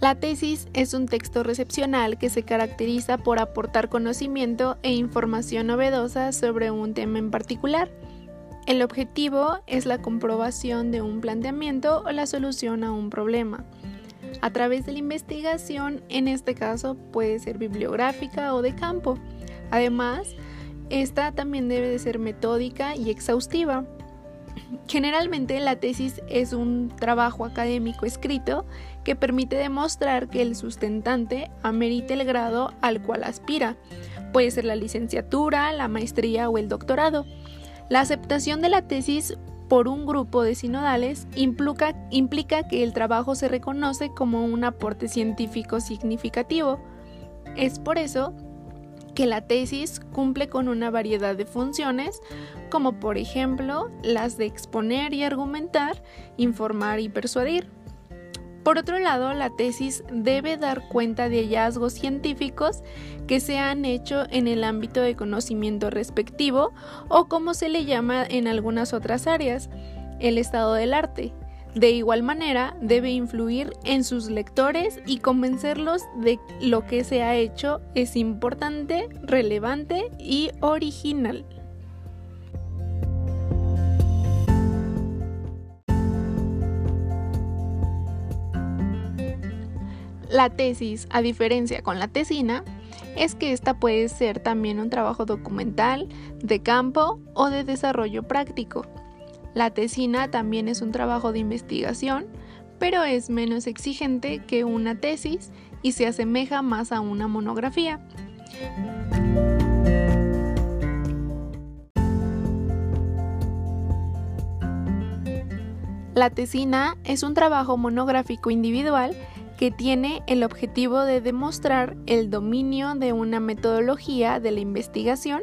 La tesis es un texto recepcional que se caracteriza por aportar conocimiento e información novedosa sobre un tema en particular. El objetivo es la comprobación de un planteamiento o la solución a un problema. A través de la investigación, en este caso puede ser bibliográfica o de campo. Además, esta también debe de ser metódica y exhaustiva. Generalmente la tesis es un trabajo académico escrito que permite demostrar que el sustentante amerita el grado al cual aspira. Puede ser la licenciatura, la maestría o el doctorado. La aceptación de la tesis por un grupo de sinodales implica que el trabajo se reconoce como un aporte científico significativo. Es por eso que la tesis cumple con una variedad de funciones, como por ejemplo las de exponer y argumentar, informar y persuadir. Por otro lado, la tesis debe dar cuenta de hallazgos científicos que se han hecho en el ámbito de conocimiento respectivo o como se le llama en algunas otras áreas, el estado del arte, de igual manera, debe influir en sus lectores y convencerlos de lo que se ha hecho es importante, relevante y original. La tesis, a diferencia con la tesina, es que esta puede ser también un trabajo documental, de campo o de desarrollo práctico. La tesina también es un trabajo de investigación, pero es menos exigente que una tesis y se asemeja más a una monografía. La tesina es un trabajo monográfico individual que tiene el objetivo de demostrar el dominio de una metodología de la investigación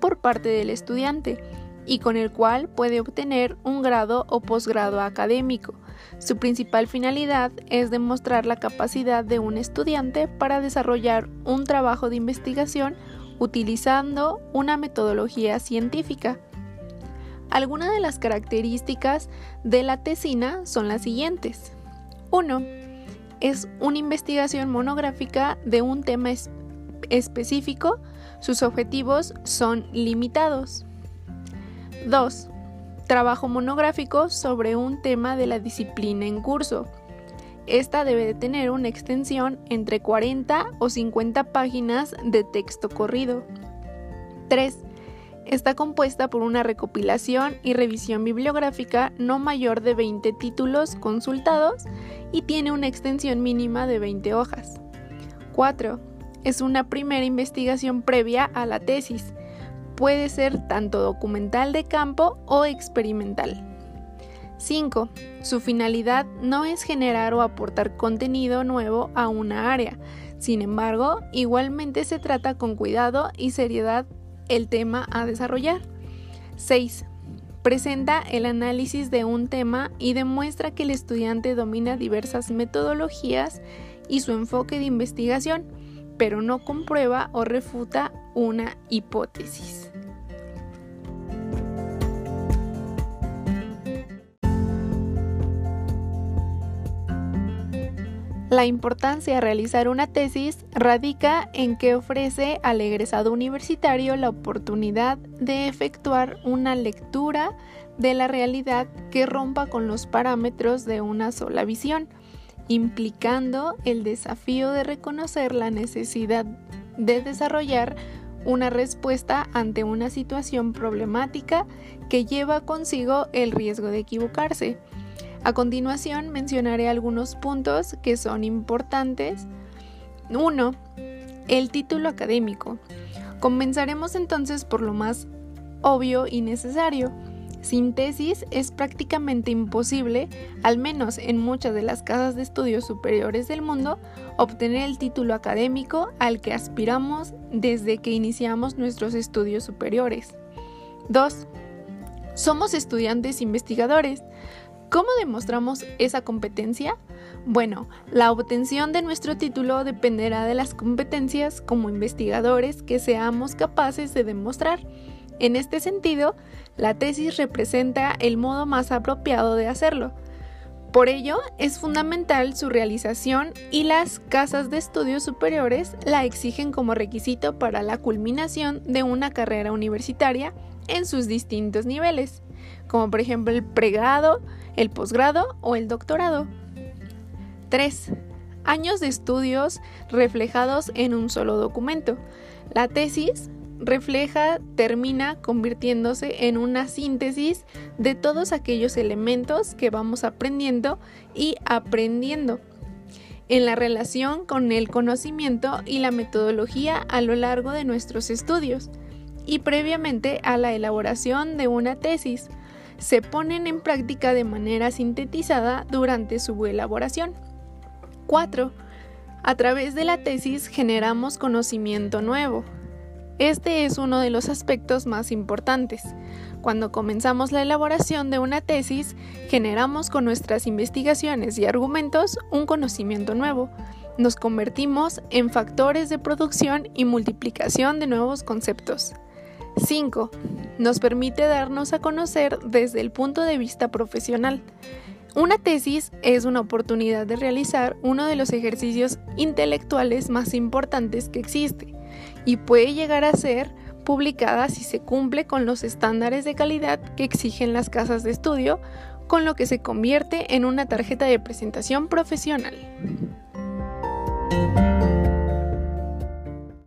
por parte del estudiante y con el cual puede obtener un grado o posgrado académico. Su principal finalidad es demostrar la capacidad de un estudiante para desarrollar un trabajo de investigación utilizando una metodología científica. Algunas de las características de la tesina son las siguientes. 1. Es una investigación monográfica de un tema específico. Sus objetivos son limitados. 2. Trabajo monográfico sobre un tema de la disciplina en curso. Esta debe de tener una extensión entre 40 o 50 páginas de texto corrido. 3. Está compuesta por una recopilación y revisión bibliográfica no mayor de 20 títulos consultados y tiene una extensión mínima de 20 hojas. 4. Es una primera investigación previa a la tesis puede ser tanto documental de campo o experimental. 5. Su finalidad no es generar o aportar contenido nuevo a una área. Sin embargo, igualmente se trata con cuidado y seriedad el tema a desarrollar. 6. Presenta el análisis de un tema y demuestra que el estudiante domina diversas metodologías y su enfoque de investigación, pero no comprueba o refuta una hipótesis. La importancia de realizar una tesis radica en que ofrece al egresado universitario la oportunidad de efectuar una lectura de la realidad que rompa con los parámetros de una sola visión, implicando el desafío de reconocer la necesidad de desarrollar una respuesta ante una situación problemática que lleva consigo el riesgo de equivocarse. A continuación mencionaré algunos puntos que son importantes. 1. El título académico. Comenzaremos entonces por lo más obvio y necesario. Sin tesis es prácticamente imposible, al menos en muchas de las casas de estudios superiores del mundo, obtener el título académico al que aspiramos desde que iniciamos nuestros estudios superiores. 2. Somos estudiantes investigadores. ¿Cómo demostramos esa competencia? Bueno, la obtención de nuestro título dependerá de las competencias como investigadores que seamos capaces de demostrar. En este sentido, la tesis representa el modo más apropiado de hacerlo. Por ello, es fundamental su realización y las casas de estudios superiores la exigen como requisito para la culminación de una carrera universitaria en sus distintos niveles, como por ejemplo el pregrado, el posgrado o el doctorado. 3. Años de estudios reflejados en un solo documento. La tesis refleja, termina convirtiéndose en una síntesis de todos aquellos elementos que vamos aprendiendo y aprendiendo en la relación con el conocimiento y la metodología a lo largo de nuestros estudios y previamente a la elaboración de una tesis. Se ponen en práctica de manera sintetizada durante su elaboración. 4. A través de la tesis generamos conocimiento nuevo, este es uno de los aspectos más importantes. Cuando comenzamos la elaboración de una tesis, generamos con nuestras investigaciones y argumentos un conocimiento nuevo. Nos convertimos en factores de producción y multiplicación de nuevos conceptos. 5. Nos permite darnos a conocer desde el punto de vista profesional. Una tesis es una oportunidad de realizar uno de los ejercicios intelectuales más importantes que existe y puede llegar a ser publicada si se cumple con los estándares de calidad que exigen las casas de estudio, con lo que se convierte en una tarjeta de presentación profesional.